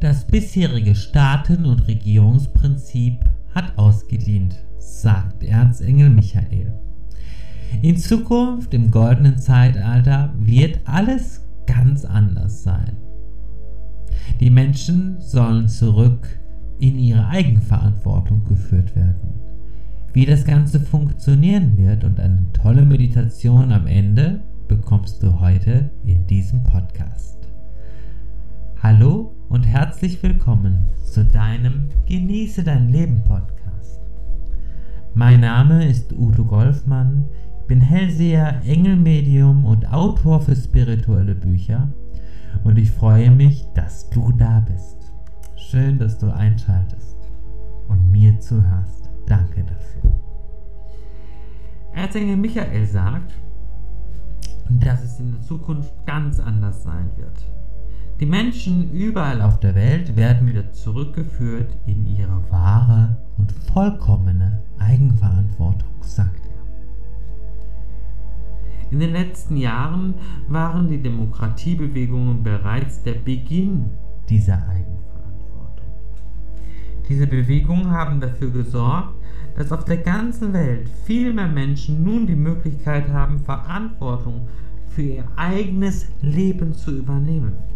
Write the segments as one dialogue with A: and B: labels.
A: Das bisherige Staaten- und Regierungsprinzip hat ausgedient, sagt Erzengel Michael. In Zukunft, im goldenen Zeitalter, wird alles ganz anders sein. Die Menschen sollen zurück in ihre Eigenverantwortung geführt werden. Wie das Ganze funktionieren wird und eine tolle Meditation am Ende bekommst du heute in diesem Podcast. Hallo herzlich willkommen zu deinem Genieße dein Leben Podcast. Mein Name ist Udo Golfmann, bin Hellseher, Engelmedium und Autor für spirituelle Bücher und ich freue mich, dass du da bist. Schön, dass du einschaltest und mir zuhörst. Danke dafür. Erzengel Michael sagt, dass es in der Zukunft ganz anders sein wird. Die Menschen überall auf der Welt werden wieder zurückgeführt in ihre wahre und vollkommene Eigenverantwortung, sagt er. In den letzten Jahren waren die Demokratiebewegungen bereits der Beginn dieser Eigenverantwortung. Diese Bewegungen haben dafür gesorgt, dass auf der ganzen Welt viel mehr Menschen nun die Möglichkeit haben, Verantwortung für ihr eigenes Leben zu übernehmen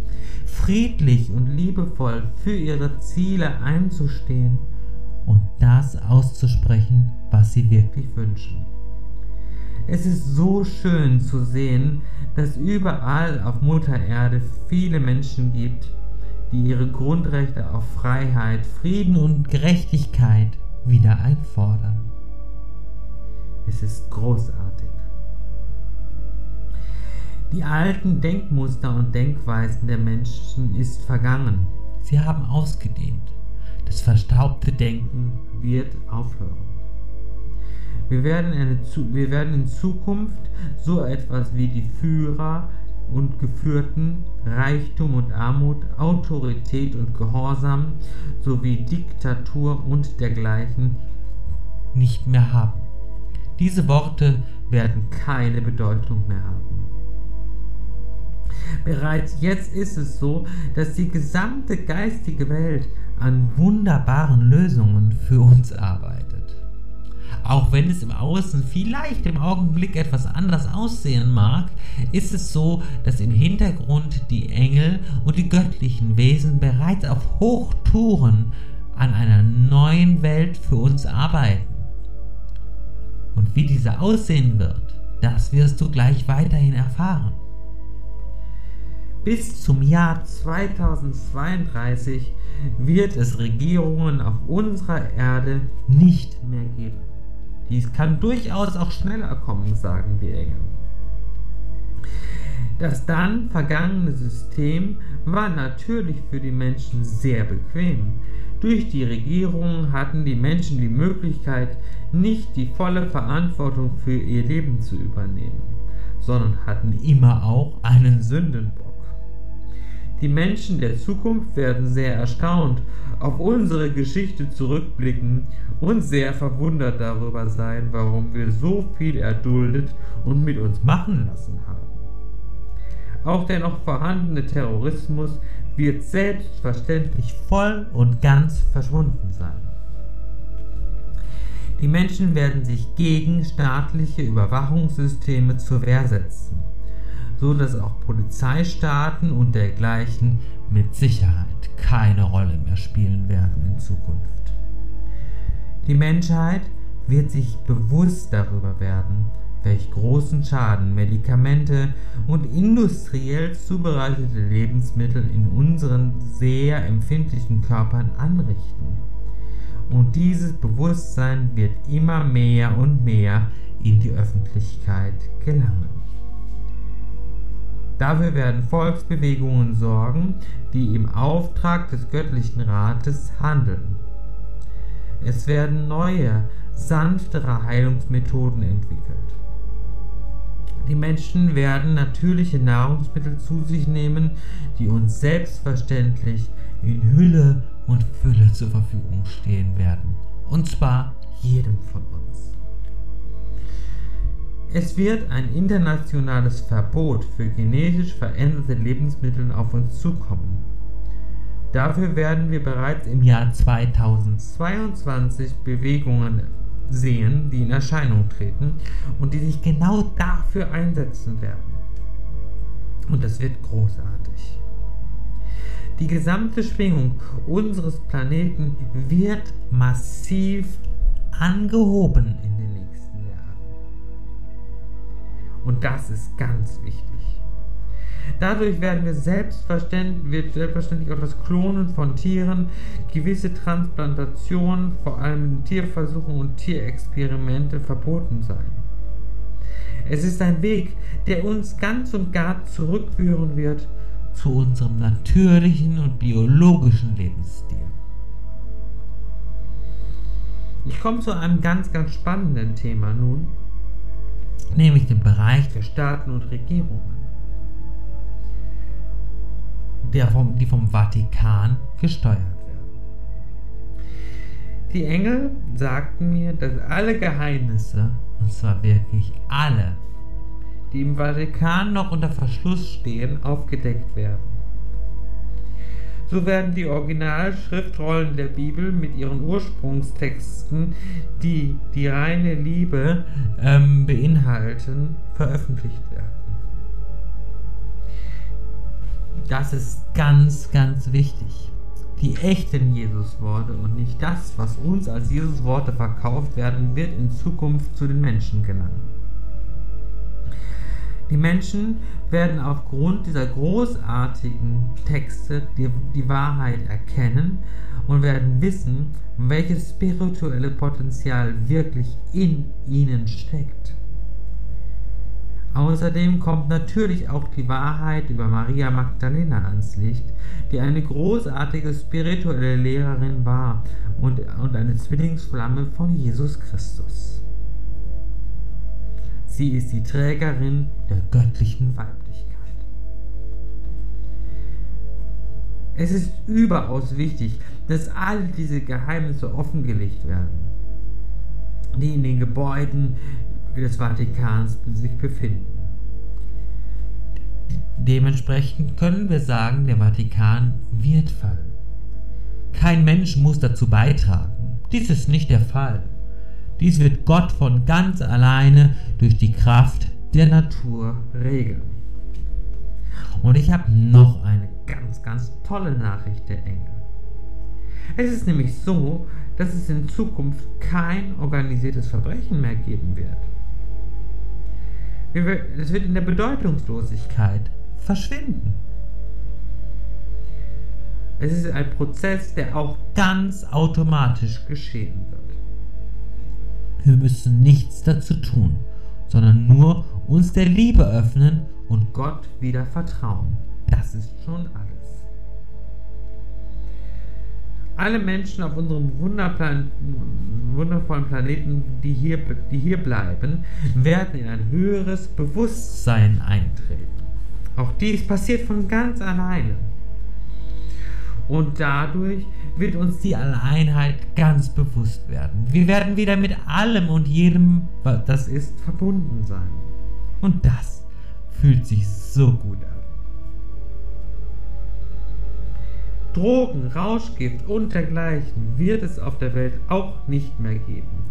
A: friedlich und liebevoll für ihre Ziele einzustehen und das auszusprechen, was sie wirklich wünschen. Es ist so schön zu sehen, dass überall auf Mutter Erde viele Menschen gibt, die ihre Grundrechte auf Freiheit, Frieden und Gerechtigkeit wieder einfordern. Es ist großartig. Die alten Denkmuster und Denkweisen der Menschen ist vergangen. Sie haben ausgedehnt. Das verstaubte Denken wird aufhören. Wir werden, eine, wir werden in Zukunft so etwas wie die Führer und Geführten, Reichtum und Armut, Autorität und Gehorsam sowie Diktatur und dergleichen nicht mehr haben. Diese Worte werden keine Bedeutung mehr haben. Bereits jetzt ist es so, dass die gesamte geistige Welt an wunderbaren Lösungen für uns arbeitet. Auch wenn es im Außen vielleicht im Augenblick etwas anders aussehen mag, ist es so, dass im Hintergrund die Engel und die göttlichen Wesen bereits auf Hochtouren an einer neuen Welt für uns arbeiten. Und wie diese aussehen wird, das wirst du gleich weiterhin erfahren. Bis zum Jahr 2032 wird es Regierungen auf unserer Erde nicht mehr geben. Dies kann durchaus auch schneller kommen, sagen die Engel. Das dann vergangene System war natürlich für die Menschen sehr bequem. Durch die Regierungen hatten die Menschen die Möglichkeit, nicht die volle Verantwortung für ihr Leben zu übernehmen, sondern hatten immer auch einen Sündenbock. Die Menschen der Zukunft werden sehr erstaunt auf unsere Geschichte zurückblicken und sehr verwundert darüber sein, warum wir so viel erduldet und mit uns machen lassen haben. Auch der noch vorhandene Terrorismus wird selbstverständlich voll und ganz verschwunden sein. Die Menschen werden sich gegen staatliche Überwachungssysteme zur Wehr setzen so dass auch Polizeistaaten und dergleichen mit Sicherheit keine Rolle mehr spielen werden in Zukunft. Die Menschheit wird sich bewusst darüber werden, welch großen Schaden Medikamente und industriell zubereitete Lebensmittel in unseren sehr empfindlichen Körpern anrichten. Und dieses Bewusstsein wird immer mehr und mehr in die Öffentlichkeit gelangen. Dafür werden Volksbewegungen sorgen, die im Auftrag des göttlichen Rates handeln. Es werden neue, sanftere Heilungsmethoden entwickelt. Die Menschen werden natürliche Nahrungsmittel zu sich nehmen, die uns selbstverständlich in Hülle und Fülle zur Verfügung stehen werden. Und zwar jedem von uns. Es wird ein internationales Verbot für genetisch veränderte Lebensmittel auf uns zukommen. Dafür werden wir bereits im Jahr 2022 Bewegungen sehen, die in Erscheinung treten und die sich genau dafür einsetzen werden. Und das wird großartig. Die gesamte Schwingung unseres Planeten wird massiv angehoben in den. Und das ist ganz wichtig. Dadurch werden wir selbstverständlich, wird selbstverständlich auch das Klonen von Tieren, gewisse Transplantationen, vor allem Tierversuche und Tierexperimente verboten sein. Es ist ein Weg, der uns ganz und gar zurückführen wird zu unserem natürlichen und biologischen Lebensstil. Ich komme zu einem ganz, ganz spannenden Thema nun, nämlich dem Bereich der Staaten und Regierungen der vom, die vom Vatikan gesteuert werden. Die Engel sagten mir, dass alle Geheimnisse, und zwar wirklich alle, die im Vatikan noch unter Verschluss stehen, aufgedeckt werden. So werden die Originalschriftrollen der Bibel mit ihren Ursprungstexten, die die reine Liebe ähm, beinhalten, veröffentlicht werden. Das ist ganz, ganz wichtig. Die echten Jesusworte und nicht das, was uns als Jesusworte verkauft werden, wird in Zukunft zu den Menschen gelangen. Die Menschen werden aufgrund dieser großartigen Texte die, die Wahrheit erkennen und werden wissen, welches spirituelle Potenzial wirklich in ihnen steckt. Außerdem kommt natürlich auch die Wahrheit über Maria Magdalena ans Licht, die eine großartige spirituelle Lehrerin war und, und eine Zwillingsflamme von Jesus Christus. Sie ist die Trägerin der göttlichen Weiblichkeit. Es ist überaus wichtig, dass all diese Geheimnisse offengelegt werden, die in den Gebäuden des Vatikans sich befinden. Dementsprechend können wir sagen, der Vatikan wird fallen. Kein Mensch muss dazu beitragen. Dies ist nicht der Fall. Dies wird Gott von ganz alleine durch die Kraft der Natur regeln. Und ich habe noch eine ganz, ganz tolle Nachricht der Engel. Es ist nämlich so, dass es in Zukunft kein organisiertes Verbrechen mehr geben wird. Es wird in der Bedeutungslosigkeit verschwinden. Es ist ein Prozess, der auch ganz automatisch geschehen wird. Wir müssen nichts dazu tun, sondern nur uns der Liebe öffnen und Gott wieder vertrauen. Das ist schon alles. Alle Menschen auf unserem wundervollen Planeten, die hier, die hier bleiben, werden in ein höheres Bewusstsein eintreten. Auch dies passiert von ganz alleine. Und dadurch wird uns die Alleinheit ganz bewusst werden. Wir werden wieder mit allem und jedem, was das ist, verbunden sein. Und das fühlt sich so gut an. Drogen, Rauschgift und dergleichen wird es auf der Welt auch nicht mehr geben.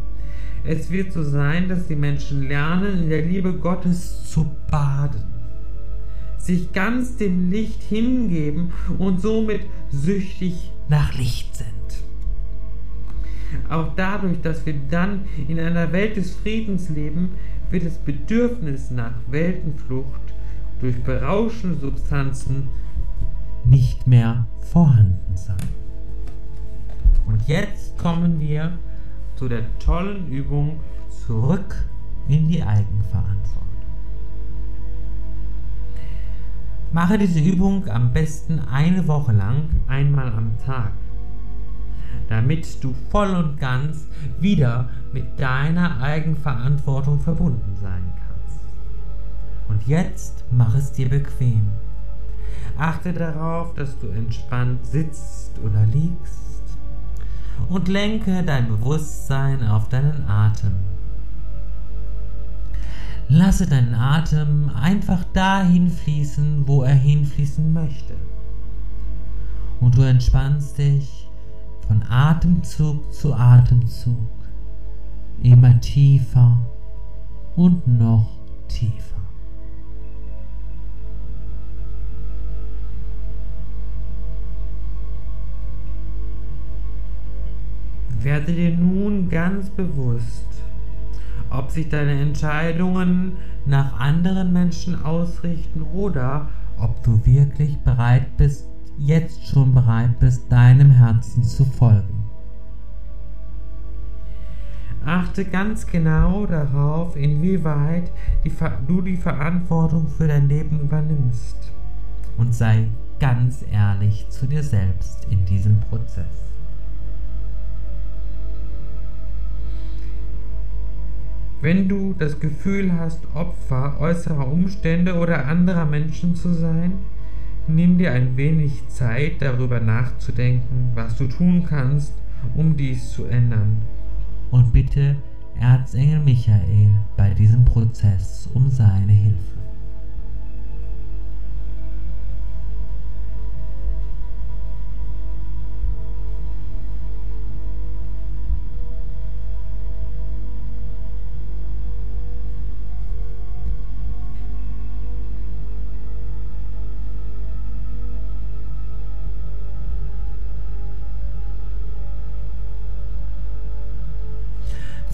A: Es wird so sein, dass die Menschen lernen, in der Liebe Gottes zu baden sich ganz dem Licht hingeben und somit süchtig nach Licht sind. Auch dadurch, dass wir dann in einer Welt des Friedens leben, wird das Bedürfnis nach Weltenflucht durch berauschende Substanzen nicht mehr vorhanden sein. Und jetzt kommen wir zu der tollen Übung zurück in die Eigenverantwortung. Mache diese Übung am besten eine Woche lang einmal am Tag, damit du voll und ganz wieder mit deiner Eigenverantwortung verbunden sein kannst. Und jetzt mach es dir bequem. Achte darauf, dass du entspannt sitzt oder liegst und lenke dein Bewusstsein auf deinen Atem. Lasse deinen Atem einfach dahin fließen, wo er hinfließen möchte. Und du entspannst dich von Atemzug zu Atemzug immer tiefer und noch tiefer. Werde dir nun ganz bewusst, ob sich deine Entscheidungen nach anderen Menschen ausrichten oder ob du wirklich bereit bist, jetzt schon bereit bist, deinem Herzen zu folgen. Achte ganz genau darauf, inwieweit die, du die Verantwortung für dein Leben übernimmst. Und sei ganz ehrlich zu dir selbst in diesem Prozess. Wenn du das Gefühl hast, Opfer äußerer Umstände oder anderer Menschen zu sein, nimm dir ein wenig Zeit darüber nachzudenken, was du tun kannst, um dies zu ändern. Und bitte Erzengel Michael bei diesem Prozess um seine Hilfe.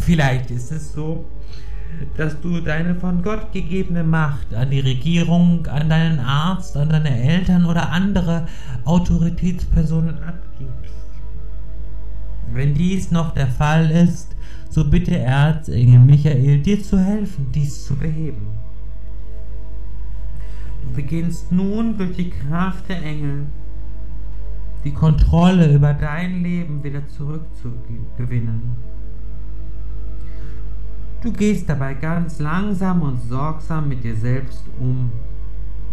A: Vielleicht ist es so, dass du deine von Gott gegebene Macht an die Regierung, an deinen Arzt, an deine Eltern oder andere Autoritätspersonen abgibst. Wenn dies noch der Fall ist, so bitte Erzengel Michael, dir zu helfen, dies zu beheben. Du beginnst nun durch die Kraft der Engel die Kontrolle über dein Leben wieder zurückzugewinnen. Du gehst dabei ganz langsam und sorgsam mit dir selbst um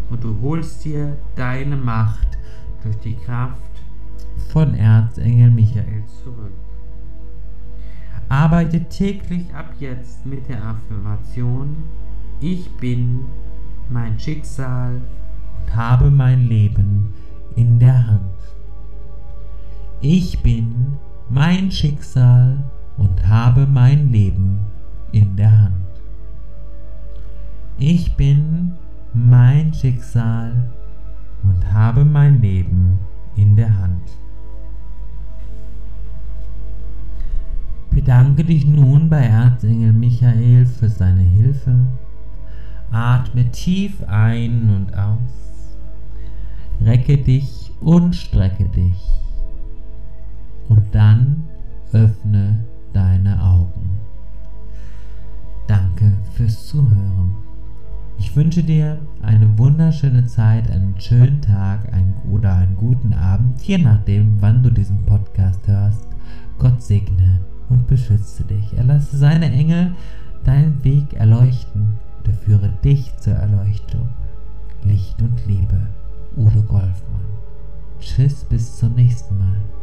A: und du holst dir deine Macht durch die Kraft von Erzengel Michael zurück. Arbeite täglich ab jetzt mit der Affirmation, ich bin mein Schicksal und habe mein Leben in der Hand. Ich bin mein Schicksal und habe mein Leben in der Hand. Ich bin mein Schicksal und habe mein Leben in der Hand. Bedanke dich nun bei Erzengel Michael für seine Hilfe. Atme tief ein und aus. Recke dich und strecke dich. Und dann öffne deine Augen. Danke fürs Zuhören. Ich wünsche dir eine wunderschöne Zeit, einen schönen Tag einen, oder einen guten Abend, je nachdem, wann du diesen Podcast hörst. Gott segne und beschütze dich. Er lasse seine Engel deinen Weg erleuchten und er führe dich zur Erleuchtung. Licht und Liebe. Udo Golfmann. Tschüss, bis zum nächsten Mal.